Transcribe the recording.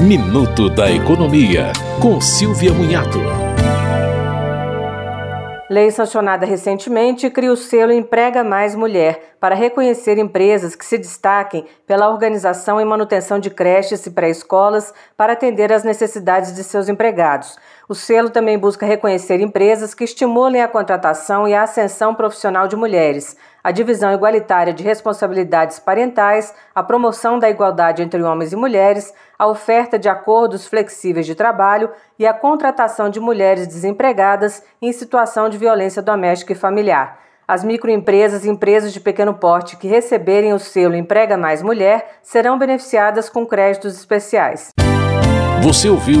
Minuto da Economia, com Silvia Munhato. Lei sancionada recentemente cria o selo Emprega Mais Mulher para reconhecer empresas que se destaquem pela organização e manutenção de creches e pré-escolas para atender às necessidades de seus empregados. O selo também busca reconhecer empresas que estimulem a contratação e a ascensão profissional de mulheres, a divisão igualitária de responsabilidades parentais, a promoção da igualdade entre homens e mulheres, a oferta de acordos flexíveis de trabalho e a contratação de mulheres desempregadas em situação de violência doméstica e familiar. As microempresas e empresas de pequeno porte que receberem o selo Emprega Mais Mulher serão beneficiadas com créditos especiais. Você ouviu